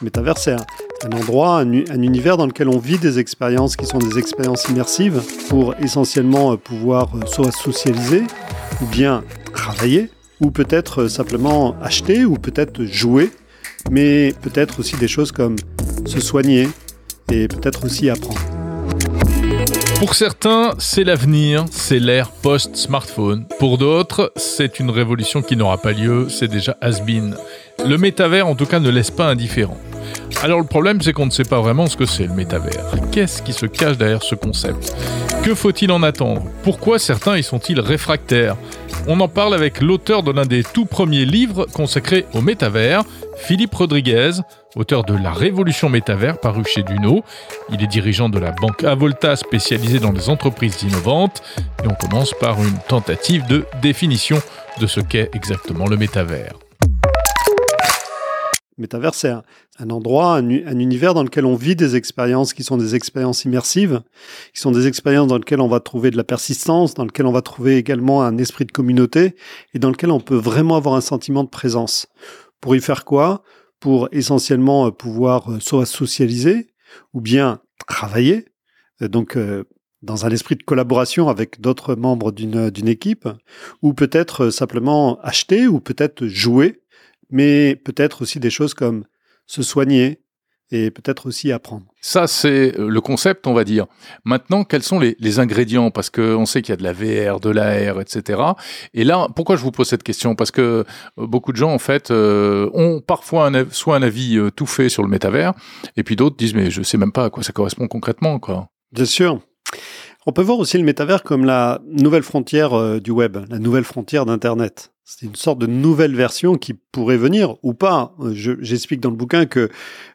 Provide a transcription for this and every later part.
Métavers, un, un endroit, un, un univers dans lequel on vit des expériences qui sont des expériences immersives pour essentiellement euh, pouvoir euh, soit socialiser ou bien travailler ou peut-être euh, simplement acheter ou peut-être jouer, mais peut-être aussi des choses comme se soigner et peut-être aussi apprendre. Pour certains, c'est l'avenir, c'est l'ère post-smartphone. Pour d'autres, c'est une révolution qui n'aura pas lieu, c'est déjà has-been. Le métavers, en tout cas, ne laisse pas indifférent. Alors le problème, c'est qu'on ne sait pas vraiment ce que c'est le métavers. Qu'est-ce qui se cache derrière ce concept? Que faut-il en attendre? Pourquoi certains y sont-ils réfractaires? On en parle avec l'auteur de l'un des tout premiers livres consacrés au métavers, Philippe Rodriguez, auteur de La Révolution métavers paru chez Duno. Il est dirigeant de la banque Avolta spécialisée dans les entreprises innovantes. Et on commence par une tentative de définition de ce qu'est exactement le métavers. Métavers, c'est un, endroit, un, un, univers dans lequel on vit des expériences qui sont des expériences immersives, qui sont des expériences dans lesquelles on va trouver de la persistance, dans lesquelles on va trouver également un esprit de communauté et dans lequel on peut vraiment avoir un sentiment de présence. Pour y faire quoi? Pour essentiellement euh, pouvoir euh, soit socialiser ou bien travailler, euh, donc dans un esprit de collaboration avec d'autres membres d'une équipe, ou peut-être simplement acheter ou peut-être jouer mais peut-être aussi des choses comme se soigner et peut-être aussi apprendre. Ça, c'est le concept, on va dire. Maintenant, quels sont les, les ingrédients? Parce qu'on sait qu'il y a de la VR, de l'AR, etc. Et là, pourquoi je vous pose cette question? Parce que beaucoup de gens, en fait, euh, ont parfois un, soit un avis euh, tout fait sur le métavers, et puis d'autres disent, mais je sais même pas à quoi ça correspond concrètement. Quoi. Bien sûr. On peut voir aussi le métavers comme la nouvelle frontière euh, du web, la nouvelle frontière d'Internet. C'est une sorte de nouvelle version qui pourrait venir ou pas. J'explique dans le bouquin que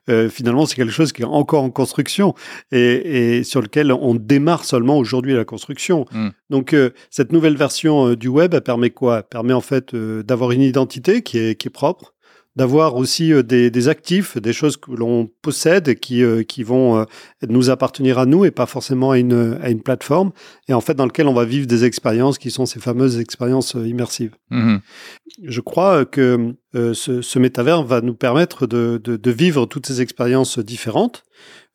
euh, finalement c'est quelque chose qui est encore en construction et, et sur lequel on démarre seulement aujourd'hui la construction. Mm. Donc euh, cette nouvelle version euh, du web elle permet quoi? Elle permet en fait euh, d'avoir une identité qui est, qui est propre, d'avoir aussi euh, des, des, actifs, des choses que l'on possède qui, euh, qui vont euh, nous appartenir à nous et pas forcément à une, à une plateforme, et en fait dans lequel on va vivre des expériences qui sont ces fameuses expériences immersives. Mmh. Je crois que ce, ce, métavers va nous permettre de, de, de vivre toutes ces expériences différentes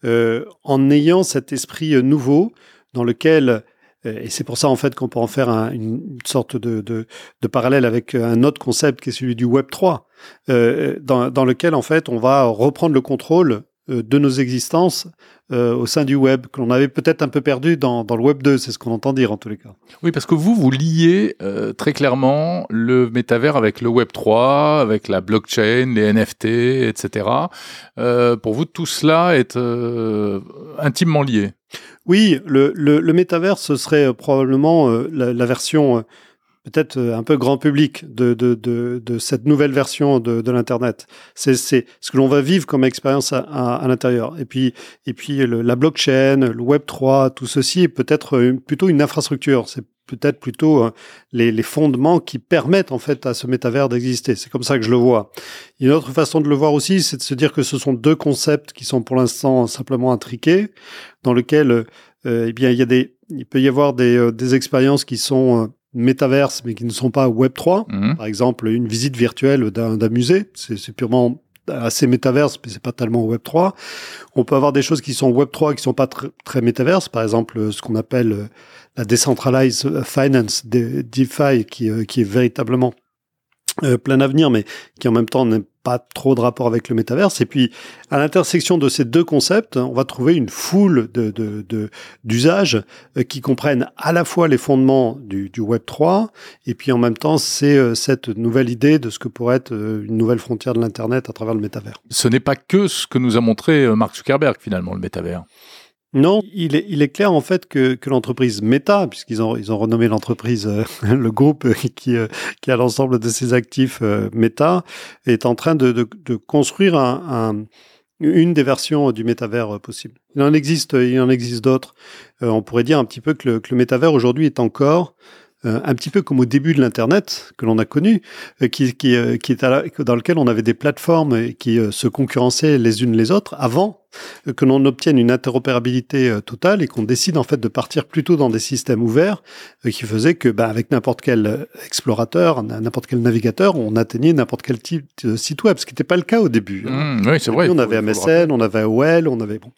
en ayant cet esprit nouveau dans lequel et c'est pour ça, en fait, qu'on peut en faire un, une sorte de, parallèle avec un autre concept qui est celui du Web 3, euh, dans, lequel, en fait, on va reprendre le contrôle euh, de nos existences euh, au sein du web, que l'on avait peut-être un peu perdu dans, le web 2, c'est ce qu'on entend dire en tous les cas. Oui, parce que vous, vous liez euh, très clairement le métavers avec le web 3, avec la blockchain, les NFT, etc. Euh, pour vous, tout cela est euh, intimement lié. Oui, le, le, le métavers, ce serait probablement la, la, version peut-être euh, un peu grand public de, de, de, de cette nouvelle version de, de l'Internet. C'est ce que l'on va vivre comme expérience à, à, à l'intérieur. Et puis, et puis le, la blockchain, le Web 3, tout ceci est peut-être plutôt une infrastructure. Peut-être plutôt euh, les, les, fondements qui permettent en fait à ce métavers d'exister. C'est comme ça que je le vois. Une autre façon de le voir aussi, c'est de se dire que ce sont deux concepts qui sont pour l'instant simplement intriqués, dans lesquels euh, eh bien il y a des, il peut y avoir des, euh, des expériences qui sont euh, métaverses, mais qui ne sont pas Web 3. Mmh. Par exemple, une visite virtuelle d'un musée, c'est purement assez métaverse, mais c'est pas tellement Web 3. On peut avoir des choses qui sont Web 3 qui sont pas tr très métaverses, par exemple ce qu'on appelle la decentralized finance, DeFi, qui, euh, qui est véritablement euh, plein avenir, mais qui en même temps n'a pas trop de rapport avec le métaverse. Et puis, à l'intersection de ces deux concepts, on va trouver une foule de, de, d'usages de, euh, qui comprennent à la fois les fondements du, du Web 3, et puis en même temps, c'est cette nouvelle idée de ce que pourrait être une nouvelle frontière de l'Internet à travers le métavers. Ce n'est pas que ce que nous a montré Mark Zuckerberg, finalement, le métavers. Non, il est, il clair en fait que, l'entreprise Meta, puisqu'ils ont, ils ont renommé l'entreprise, euh, le groupe qui, euh, qui a l'ensemble de ses actifs euh, Meta, est en train de, de, construire un, un, une des versions du métavers possible. Il en existe, il en existe d'autres. on pourrait dire un petit peu que le, que le métavers aujourd'hui est encore un petit peu comme au début de l'Internet que l'on a connu, qui, qui, qui est dans lequel on avait des plateformes qui se concurrençaient les unes les autres avant que l'on obtienne une interopérabilité euh, totale et qu'on décide en fait de partir plutôt dans des systèmes ouverts euh, qui faisaient que bah, avec n'importe quel euh, explorateur, n'importe quel navigateur, on atteignait n'importe quel type de site web, ce qui n'était pas le cas au début. Hein. Mmh, oui, c'est vrai. On avait MSN, on avait AOL, on avait bon.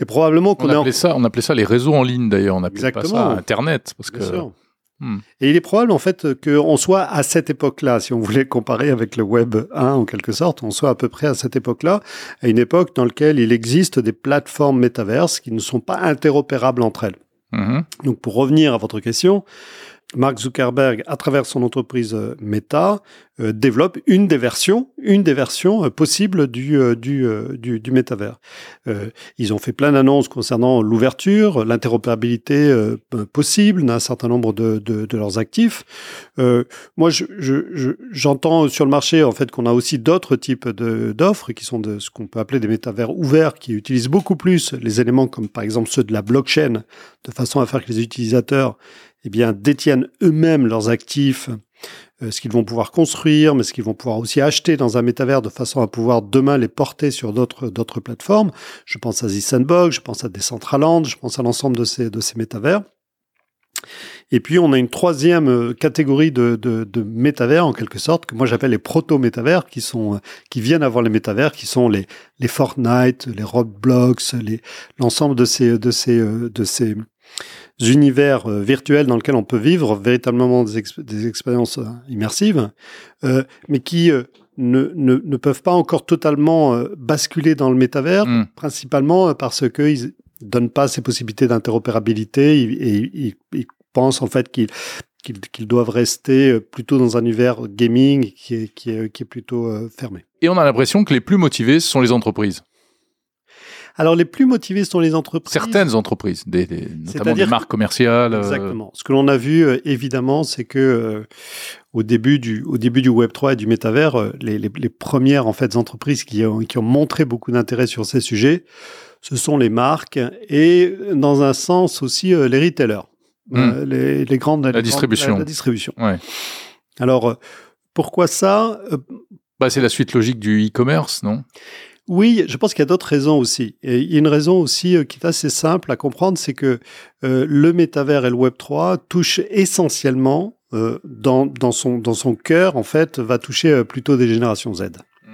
Et probablement qu'on on appelait ça, on appelait ça les réseaux en ligne d'ailleurs, on appelait pas ça Internet parce que Hmm. Et il est probable en fait qu'on soit à cette époque-là, si on voulait comparer avec le Web 1 en quelque sorte, on soit à peu près à cette époque-là, à une époque dans laquelle il existe des plateformes métaverses qui ne sont pas interopérables entre elles. Hmm. Donc pour revenir à votre question, Mark Zuckerberg, à travers son entreprise euh, Meta, euh, développe une des versions, une des versions euh, possibles du du, du, du métavers. ils ont fait plein d'annonces concernant l'ouverture, l'interopérabilité possible d'un certain nombre de, de, de leurs actifs. moi, j'entends je, sur le marché en fait qu'on a aussi d'autres types d'offres qui sont de ce qu'on peut appeler des métavers ouverts, qui utilisent beaucoup plus les éléments comme par exemple ceux de la blockchain, de façon à faire que les utilisateurs eh bien, détiennent eux-mêmes leurs actifs, euh, ce qu'ils vont pouvoir construire, mais ce qu'ils vont pouvoir aussi acheter dans un métavers de façon à pouvoir demain les porter sur d'autres plateformes. Je pense à Sandbox, je pense à Decentraland, je pense à l'ensemble de ces métavers. Et puis on a une troisième euh, catégorie de, métavers en quelque sorte que moi j'appelle les proto-métavers qui euh, qui viennent avant les métavers, qui sont les Fortnite, les Roblox, l'ensemble de ces de ces univers euh, virtuels dans lesquels on peut vivre véritablement des, des expériences euh, immersives, euh, mais qui ne, ne, ne, peuvent pas encore totalement basculer dans le métavers, hmm. principalement parce qu'ils donnent pas ces possibilités d'interopérabilité et ils pensent en fait qu'ils qu'ils doivent rester plutôt dans un univers gaming qui est, qui est, qui est plutôt fermé. Et on a l'impression que les plus motivés sont les entreprises. Alors, les plus motivés sont les entreprises. Certaines entreprises, des, notamment des marques commerciales. Euh. Exactement. Ce que l'on a vu, euh, évidemment, c'est que euh, au début du au début du Web 3 et du métavers, les, les, les, premières en fait entreprises qui ont, qui ont montré beaucoup d'intérêt sur ces sujets, ce sont les marques et dans un sens aussi les retailers, hmm. les, les, grandes la distribution. la, distribution. Ouais. Alors pourquoi ça bah, c'est la suite logique du e-commerce, non? Oui, je pense qu'il y a d'autres raisons aussi. Et il y a une raison aussi euh, qui est assez simple à comprendre, c'est que euh, le métavers et le Web 3 touchent essentiellement euh, dans, dans, son, dans son cœur, en fait, va toucher plutôt des générations Z. Mmh.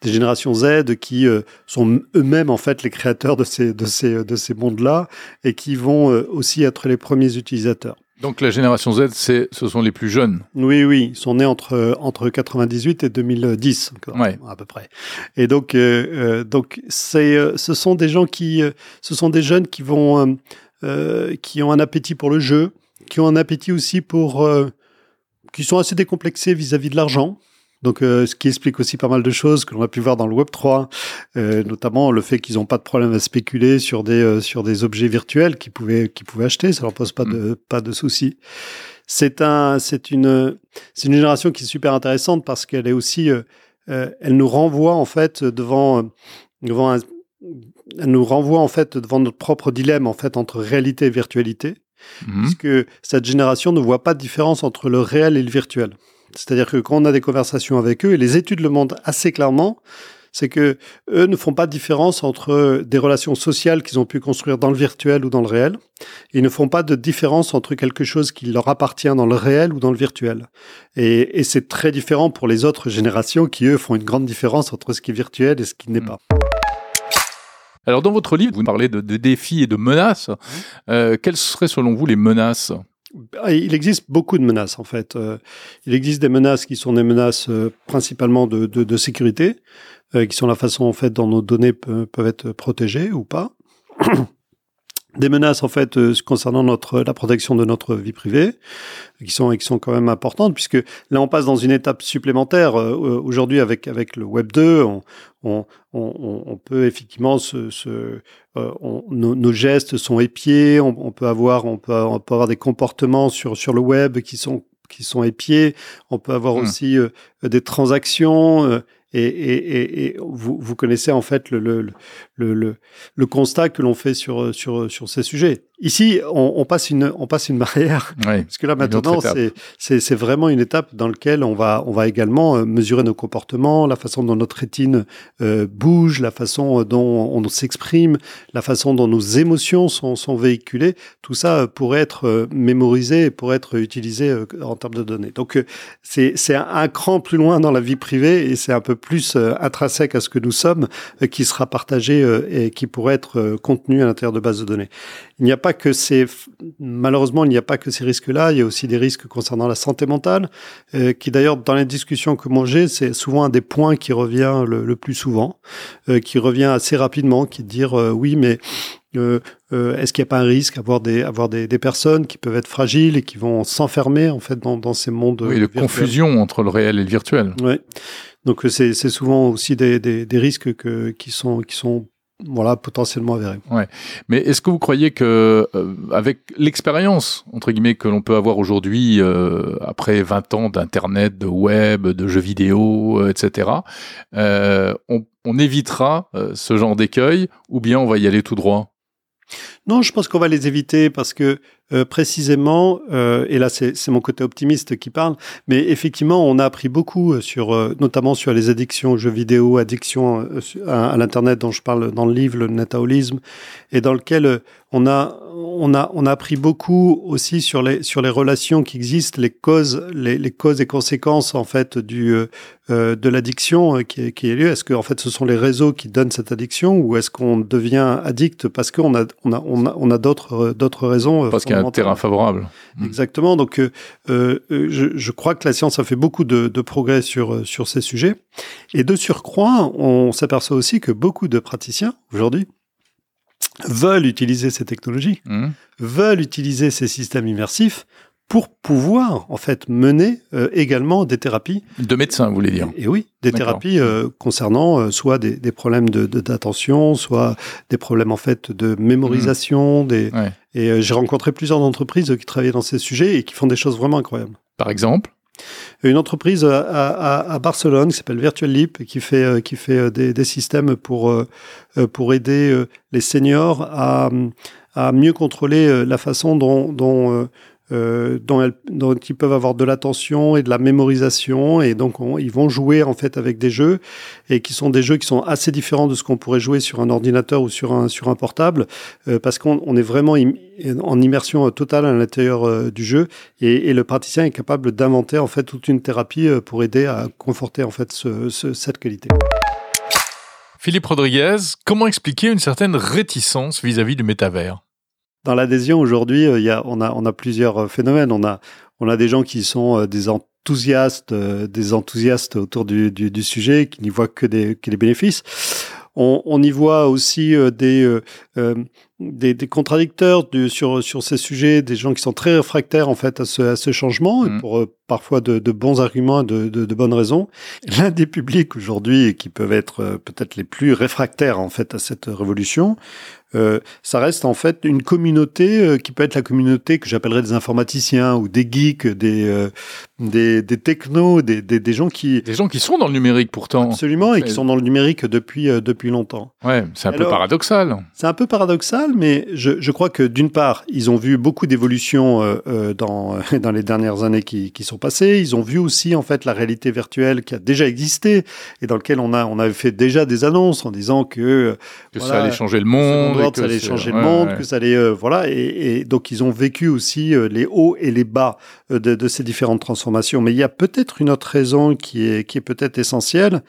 Des générations Z qui sont eux-mêmes en fait les créateurs de ces, de ces, de ces mondes-là et qui vont aussi être les premiers utilisateurs. Donc la génération Z, c'est, ce sont les plus jeunes. Oui, oui, ils sont nés entre entre 98 et 2010, ouais. à peu près. Et donc, euh, euh donc c'est, euh, ce sont des gens qui, euh, ce sont des jeunes qui vont, euh, qui ont un appétit pour le jeu, qui ont un appétit aussi pour, qui sont assez décomplexés vis-à-vis -vis de l'argent. Donc, euh, ce qui explique aussi pas mal de choses que l'on a pu voir dans le Web 3, euh, notamment le fait qu'ils n'ont pas de problème à spéculer sur des euh, sur des objets virtuels qu'ils pouvaient qu'ils pouvaient acheter, ça leur pose pas de mm. pas de soucis. C'est un c'est une c'est une génération qui est super intéressante parce qu'elle est aussi elle nous renvoie en fait devant devant un, elle nous renvoie en fait devant notre propre dilemme en fait entre réalité et virtualité, mm. puisque cette génération ne voit pas de différence entre le réel et le virtuel. C'est-à-dire que quand on a des conversations avec eux, et les études le montrent assez clairement, c'est que eux ne font pas de différence entre des relations sociales qu'ils ont pu construire dans le virtuel ou dans le réel. Ils ne font pas de différence entre quelque chose qui leur appartient dans le réel ou dans le virtuel. Et, et c'est très différent pour les autres générations qui, eux, font une grande différence entre ce qui est virtuel et ce qui n'est pas. Alors, dans votre livre, vous parlez de, de défis et de menaces. Euh, quelles seraient, selon vous, les menaces? Il existe beaucoup de menaces en fait. Euh, il existe des menaces qui sont des menaces euh, principalement de, de, de sécurité, euh, qui sont la façon en fait dont nos données peuvent être protégées ou pas. Des menaces en fait euh, concernant notre la protection de notre vie privée qui sont qui sont quand même importantes puisque là on passe dans une étape supplémentaire euh, aujourd'hui avec avec le web 2 on on, on, on peut effectivement se, se euh, nos, nos, gestes sont épiés on, on, peut avoir on peut, on peut avoir des comportements sur sur le web qui sont qui sont épiés on peut avoir mmh. aussi des transactions et, et, et, vous, vous, connaissez en fait le, le, le, le, constat que l'on fait sur, sur, sur ces sujets. Ici, on, on, passe une, on passe une barrière. Oui, parce que là, maintenant, c'est vraiment une étape dans laquelle on va, on va également euh, mesurer nos comportements, la façon dont notre rétine euh, bouge, la façon dont on s'exprime, la façon dont nos émotions sont, sont véhiculées. Tout ça euh, pourrait être euh, mémorisé et pourrait être utilisé en termes de données. Donc, c'est un, un cran plus loin dans la vie privée et c'est un peu plus intrinsèque à ce que nous sommes qui sera partagé et qui pourrait être contenu à l'intérieur de bases de données. Il n'y a pas que ces, malheureusement, il n'y a pas que ces risques-là. Il y a aussi des risques concernant la santé mentale, euh, qui d'ailleurs, dans les discussions que moi j'ai, c'est souvent un des points qui revient le, plus souvent, euh, qui revient assez rapidement, qui est de dire euh, oui, mais euh, euh, est-ce qu'il n'y a pas un risque avoir des avoir des, des, personnes qui peuvent être fragiles et qui vont s'enfermer en fait dans, dans ces mondes oui, de confusion entre le réel et le virtuel. Oui. Donc c'est souvent aussi des, des, des risques que, qui sont qui sont voilà, potentiellement avéré. Ouais. Mais est-ce que vous croyez que, euh, avec l'expérience, entre guillemets, que l'on peut avoir aujourd'hui, euh, après 20 ans d'Internet, de web, de jeux vidéo, euh, etc., on, on, évitera ce genre d'écueil ou bien on va y aller tout droit? Non, je pense qu'on va les éviter parce que euh, précisément, euh, et là c'est mon côté optimiste qui parle, mais effectivement on a appris beaucoup euh, sur, notamment sur les addictions aux jeux vidéo, addictions à, l'internet dont je parle dans le livre, le netaolisme, et dans lequel on a on a on a appris beaucoup aussi sur les sur les relations qui existent, les causes les, les causes et conséquences en fait du de l'addiction qui, qui est lieu. Est-ce que en fait ce sont les réseaux qui donnent cette addiction ou est-ce qu'on devient addict parce qu'on a on a on a, a d'autres d'autres raisons parce qu'il un terrain favorable. Hmm. Exactement. Donc, euh, euh, je, je, crois que la science a fait beaucoup de, de, progrès sur, euh, sur ces sujets. Et de surcroît, on s'aperçoit aussi que beaucoup de praticiens, aujourd'hui, veulent utiliser ces technologies, hmm. veulent utiliser ces systèmes immersifs pour pouvoir en fait mener euh, également des thérapies de médecins, vous voulez dire Et, oui, des thérapies euh, concernant euh, soit des, des, problèmes de d'attention, soit des problèmes en fait de mémorisation. Mmh. Des et j'ai rencontré plusieurs entreprises qui travaillent dans ces sujets et qui font des choses vraiment incroyables. Par exemple? Une entreprise à, à, à Barcelone qui s'appelle Virtual Leap qui fait qui fait des, des systèmes pour pour aider les seniors à à mieux contrôler la façon dont, dont euh, dont, elles, dont, ils peuvent avoir de l'attention et de la mémorisation. Et donc ils vont jouer en fait avec des jeux et qui sont des jeux qui sont assez différents de ce qu'on pourrait jouer sur un ordinateur ou sur un sur un portable euh, parce qu'on on est vraiment en immersion totale à l'intérieur euh, du jeu. Et, et, le praticien est capable d'inventer en fait toute une thérapie euh, pour aider à conforter en fait ce, ce, cette qualité. Philippe Rodriguez, comment expliquer une certaine réticence vis-à-vis -vis du métavers? Dans l'adhésion aujourd'hui, euh, il y a, on a, on a plusieurs euh, phénomènes. On a, on a des gens qui sont euh, des enthousiastes, des enthousiastes autour du, du, du sujet, qui n'y voient que des, que des bénéfices. On, on, y voit aussi des, euh, des, des, contradicteurs du, sur, sur ces sujets, des gens qui sont très réfractaires en fait à ce, à ce changement, mmh. pour euh, parfois de, de, bons arguments, de, de, de bonnes raisons. L'un des publics aujourd'hui qui peuvent être peut-être les plus réfractaires en fait à cette révolution, euh, ça reste en fait une communauté euh, qui peut être la communauté que j'appellerais des informaticiens ou des geeks, des euh, des, des technos, des, des, des, gens qui des gens qui sont dans le numérique pourtant absolument et qui sont dans le numérique depuis depuis longtemps. Ouais, c'est un peu paradoxal. C'est un peu paradoxal, mais je, je crois que d'une part, ils ont vu beaucoup d'évolutions dans dans les dernières années qui, qui sont passées. Ils ont vu aussi en fait la réalité virtuelle qui a déjà existé et dans lequel on a on avait fait déjà des annonces en disant que que ça allait changer le monde que ça allait changer le monde, que ça allait euh, voilà, et, et, donc ils ont vécu aussi euh, les hauts et les bas euh, de, de, ces différentes transformations. Mais il y a peut-être une autre raison qui est qui est peut-être essentielle,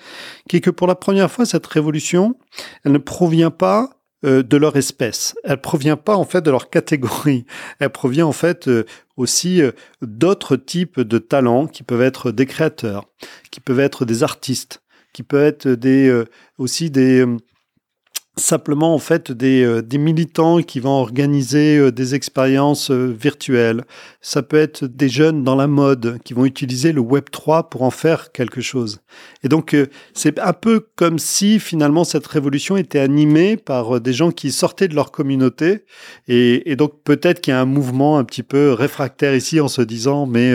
qui est que pour la première fois cette révolution, elle ne provient pas de leur espèce. Elle provient pas en fait de leur catégorie. Elle provient en fait aussi d'autres types de talents qui peuvent être des créateurs, qui peuvent être des artistes, qui peuvent être des aussi des simplement en fait des, euh, des militants qui vont organiser euh, des expériences euh, virtuelles. Ça peut être des jeunes dans la mode qui vont utiliser le Web 3 pour en faire quelque chose. Et donc c'est un peu comme si finalement cette révolution était animée par des gens qui sortaient de leur communauté. Et, et donc peut-être qu'il y a un mouvement un petit peu réfractaire ici en se disant mais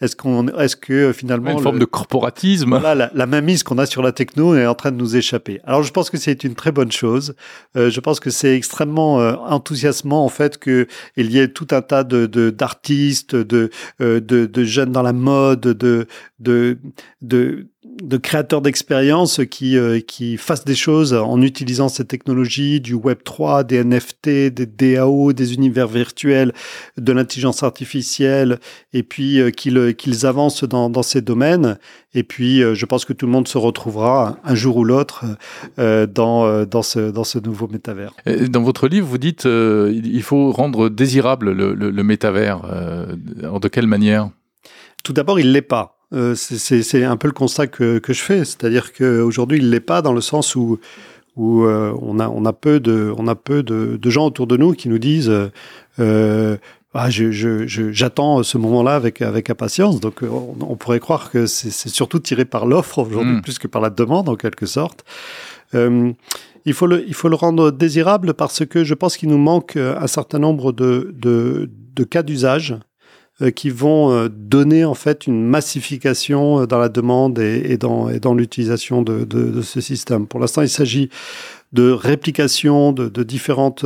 est-ce qu'on est-ce que finalement une forme de corporatisme voilà la, la mise qu'on a sur la techno est en train de nous échapper. Alors je pense que c'est une très bonne chose chose. je pense que c'est extrêmement enthousiasmant en fait que il y ait tout un tas de d'artistes, de, de, de, jeunes dans la mode, de de, de de créateurs d'expériences qui, euh, qui fassent des choses en utilisant ces technologies, du Web 3, des NFT, des DAO, des univers virtuels, de l'intelligence artificielle, et puis euh, qu'ils qu'ils avancent dans, dans ces domaines. Et puis, euh, je pense que tout le monde se retrouvera un jour ou l'autre dans, dans, ce, dans ce nouveau métavers. Dans votre livre, vous dites il faut rendre désirable le, le, le métavers. de quelle manière? Tout d'abord, il l'est pas. Euh, c'est un peu le constat que, que je fais, c'est-à-dire qu'aujourd'hui il l'est pas dans le sens où où euh, on a on a peu de on a peu de, de, gens autour de nous qui nous disent euh, ah, j'attends ce moment-là avec avec impatience. Donc on, pourrait croire que c'est surtout tiré par l'offre aujourd'hui hmm. plus que par la demande en quelque sorte. il faut le il faut le rendre désirable parce que je pense qu'il nous manque un certain nombre de de, de cas d'usage qui vont euh, donner en fait une massification euh, dans la demande et, dans, l'utilisation de, ce système. Pour l'instant, il s'agit de réplication de, de différentes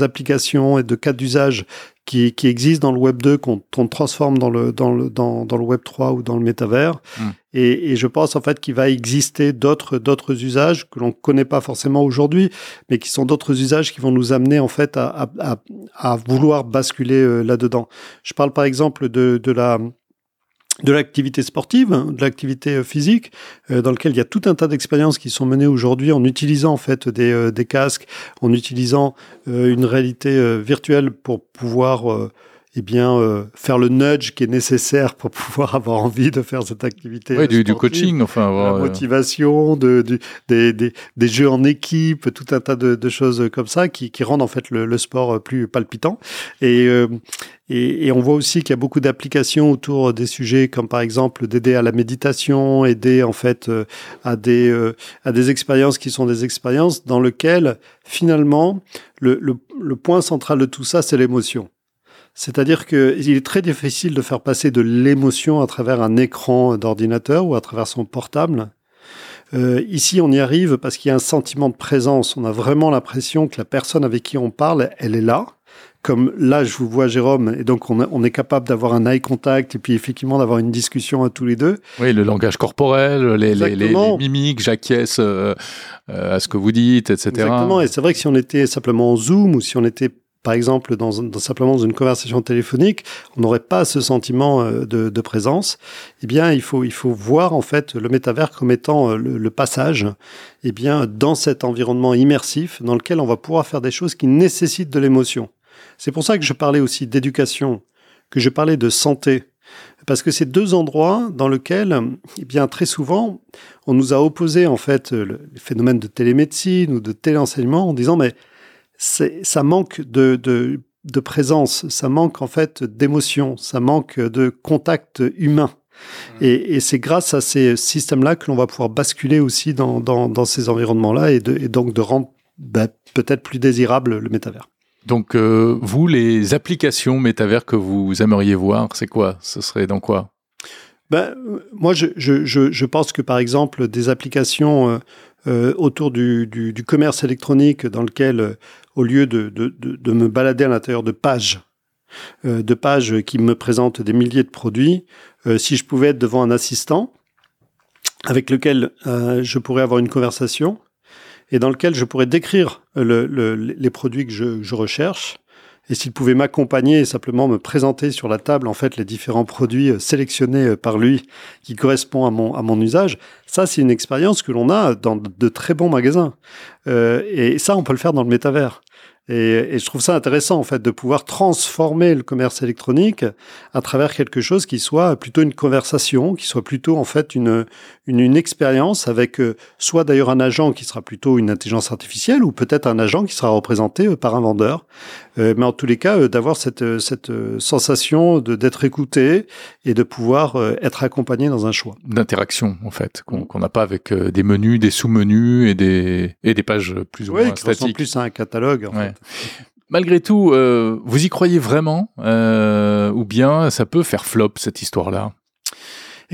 applications et de cas d'usage qui, qui existent dans le Web 2 qu'on transforme dans le, dans, le, dans, dans, le Web 3 ou dans le métavers. Hmm. Et, et, je pense en fait qu'il va exister d'autres d'autres usages que l'on connaît pas forcément aujourd'hui, mais qui sont d'autres usages qui vont nous amener en fait à, à, à, vouloir basculer euh, là-dedans. Je parle par exemple de, de la de l'activité sportive, hein, de l'activité euh, physique, euh, dans lequel il y a tout un tas d'expériences qui sont menées aujourd'hui en utilisant en fait des, euh, des casques, en utilisant une réalité virtuelle pour pouvoir eh bien, euh, faire le nudge qui est nécessaire pour pouvoir avoir envie de faire cette activité. Oui, du, du, coaching, enfin. Avoir, la euh, motivation, de, du, des, des, des, jeux en équipe, tout un tas de, de choses comme ça qui, qui, rendent en fait le, le sport plus palpitant. Et, euh, et, et, on voit aussi qu'il y a beaucoup d'applications autour des sujets comme par exemple d'aider à la méditation, aider en fait à des, à des expériences qui sont des expériences dans lesquelles finalement le, le, le point central de tout ça, c'est l'émotion. C'est-à-dire qu'il est très difficile de faire passer de l'émotion à travers un écran d'ordinateur ou à travers son portable. Euh, ici, on y arrive parce qu'il y a un sentiment de présence. On a vraiment l'impression que la personne avec qui on parle, elle est là. Comme là, je vous vois, Jérôme, et donc on, est capable d'avoir un eye contact et puis effectivement d'avoir une discussion à tous les deux. Oui, le langage corporel, les, les, mimiques, j'acquiesce euh, euh, à ce que vous dites, etc. Exactement, et c'est vrai que si on était simplement en Zoom ou si on était par exemple, dans, simplement dans une conversation téléphonique, on n'aurait pas ce sentiment euh, de, présence. Eh bien, il faut, il faut voir en fait le métavers comme étant euh, le, passage, eh bien, dans cet environnement immersif dans lequel on va pouvoir faire des choses qui nécessitent de l'émotion. C'est pour ça que je parlais aussi d'éducation, que je parlais de santé, parce que c'est deux endroits dans lesquels, eh bien, très souvent, on nous a opposé en fait le phénomène de télémédecine ou de téléenseignement en disant mais ça manque de, de, de, présence, ça manque en fait d'émotion, ça manque de contact humain. Mmh. Et, et c'est grâce à ces systèmes-là que l'on va pouvoir basculer aussi dans, dans, dans ces environnements-là et, et, donc de rendre bah, peut-être plus désirable le métavers. Donc, euh, vous, les applications métavers que vous aimeriez voir, c'est quoi? Ce serait dans quoi? Ben, moi, je, je, je, pense que par exemple, des applications euh, euh, autour du, du, du, commerce électronique dans lequel au lieu de, de, de, me balader à l'intérieur de pages, euh, de pages qui me présentent des milliers de produits, euh, si je pouvais être devant un assistant avec lequel euh, je pourrais avoir une conversation et dans lequel je pourrais décrire le, le, les produits que je, je recherche, et s'il pouvait m'accompagner et simplement me présenter sur la table en fait les différents produits sélectionnés par lui qui correspondent à mon à mon usage, ça c'est une expérience que l'on a dans de très bons magasins et ça on peut le faire dans le métavers. Et, je trouve ça intéressant en fait de pouvoir transformer le commerce électronique à travers quelque chose qui soit plutôt une conversation, qui soit plutôt en fait une une, une expérience avec euh, soit d'ailleurs un agent qui sera plutôt une intelligence artificielle ou peut-être un agent qui sera représenté euh, par un vendeur. Euh, mais en tous les cas, d'avoir cette cette sensation de d'être écouté et de pouvoir être accompagné dans un choix. D'interaction en fait qu'on n'a pas avec des menus, des sous-menus et des et des pages plus ou moins statiques. plus à un catalogue. En fait. Malgré tout, euh, vous y croyez vraiment euh, ou bien ça peut faire flop cette histoire-là?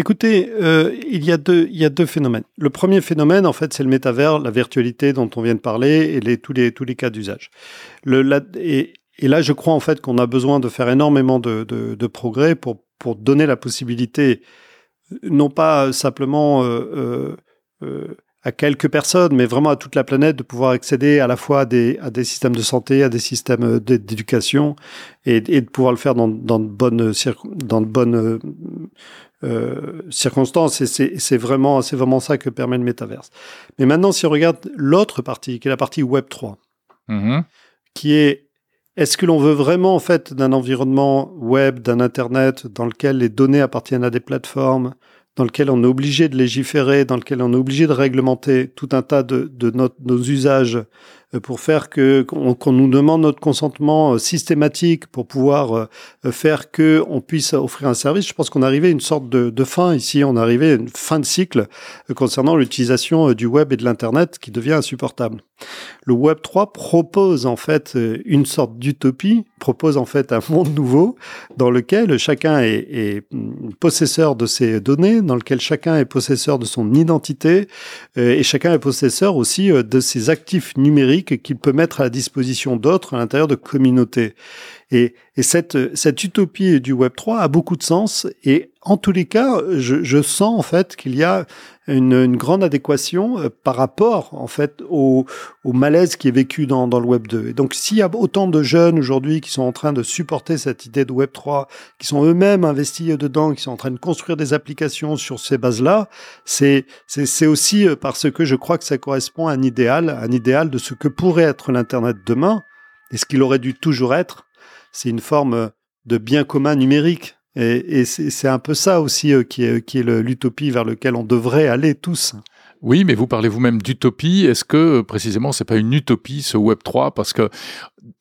Écoutez, euh, il, y a deux, phénomènes. Le premier phénomène, en fait, c'est le métavers, la virtualité dont on vient de parler et tous, les, cas d'usage. Et, là, je crois en fait qu'on a besoin de faire énormément de, progrès pour, donner la possibilité, non pas simplement euh, euh, à quelques personnes, mais vraiment à toute la planète, de pouvoir accéder à la fois à des, systèmes de santé, à des systèmes d'éducation, et, de pouvoir le faire dans, dans de bonnes, dans de bonnes euh, circonstances. Et c'est vraiment, vraiment ça que permet le métaverse. Mais maintenant, si on regarde l'autre partie, qui est la partie Web 3, mm-hmm. qui est est-ce que l'on veut vraiment en fait d'un environnement web, d'un internet dans lequel les données appartiennent à des plateformes, dans lequel on est obligé de légiférer, dans lequel on est obligé de réglementer tout un tas de, de nos usages pour faire que qu'on nous demande notre consentement euh, systématique pour pouvoir euh, faire que on puisse offrir un service. Je pense qu'on arrivait à une sorte de, de, fin ici. On arrivait à une fin de cycle concernant l'utilisation du web et de l'internet qui devient insupportable. Le Web 3 propose en fait une sorte d'utopie, propose en fait un monde nouveau dans lequel chacun est, est, possesseur de ses données, dans lequel chacun est possesseur de son identité et chacun est possesseur aussi de ses actifs numériques qu'il peut mettre à la disposition d'autres à l'intérieur de communautés. Et, cette, cette utopie du Web 3 a beaucoup de sens. Et en tous les cas, je, sens en fait qu'il y a une, grande adéquation euh, par rapport en fait au, malaise qui est vécu dans, le Web 2. Et donc, s'il y a autant de jeunes aujourd'hui qui sont en train de supporter cette idée de Web 3, qui sont eux-mêmes investis dedans, qui sont en train de construire des applications sur ces bases-là, c'est c'est aussi euh, parce que je crois que ça correspond à un idéal, un idéal de ce que pourrait être l'Internet demain et ce qu'il aurait dû toujours être c'est une forme de bien commun numérique. Et, c'est un peu ça aussi euh, qui est, l'utopie vers lequel on devrait aller tous. Oui, mais vous parlez vous-même d'utopie. Est-ce que précisément c'est pas une utopie ce Web 3 parce que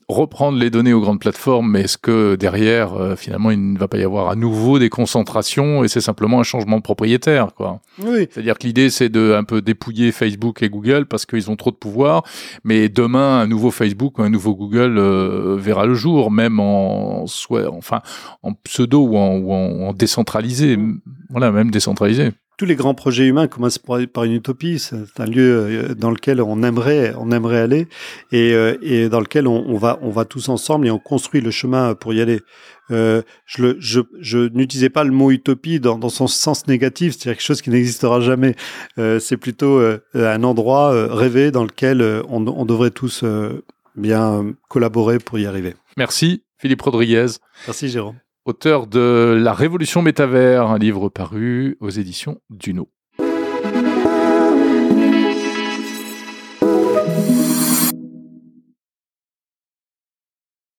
reprendre les données aux grandes plateformes, mais est-ce que derrière euh, finalement il ne va pas y avoir à nouveau des concentrations et c'est simplement un changement de propriétaire quoi? Oui. C'est-à-dire que l'idée c'est de un peu dépouiller Facebook et Google parce qu'ils ont trop de pouvoir, mais demain un nouveau Facebook ou un nouveau Google euh, verra le jour, même en soit enfin en pseudo ou en, ou en décentralisé, voilà même décentralisé tous les grands projets humains commencent par une utopie. C'est un lieu euh, dans lequel on aimerait, on aimerait aller et, euh, et dans lequel on, on, va, on va tous ensemble et on construit le chemin pour y aller. Euh, je, le, je, je n'utilisais pas le mot utopie dans, dans son sens négatif, c'est-à-dire quelque chose qui n'existera jamais. Euh, c'est plutôt euh, un endroit rêvé dans lequel on, on devrait tous bien collaborer pour y arriver. Merci, Philippe Rodriguez. Merci, Jérôme auteur de La Révolution métavers, un livre paru aux éditions Duno.